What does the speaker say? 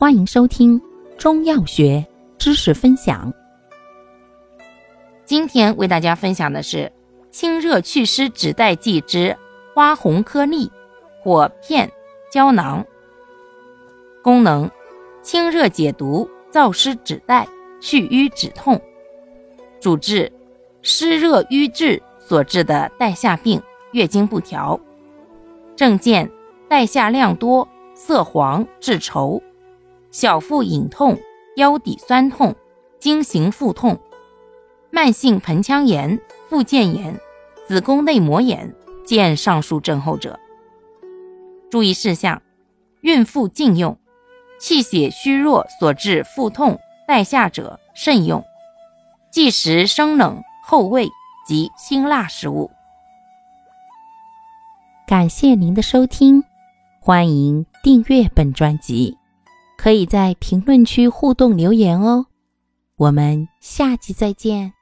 欢迎收听中药学知识分享。今天为大家分享的是清热祛湿止带剂之花红颗粒或片胶囊。功能：清热解毒、燥湿止带、祛瘀止痛。主治：湿热瘀滞所致的带下病、月经不调。症见：带下量多、色黄、质稠。小腹隐痛、腰底酸痛、经行腹痛、慢性盆腔炎、附件炎、子宫内膜炎，见上述症候者。注意事项：孕妇禁用，气血虚弱所致腹痛、带下者慎用，忌食生冷、厚味及辛辣食物。感谢您的收听，欢迎订阅本专辑。可以在评论区互动留言哦，我们下期再见。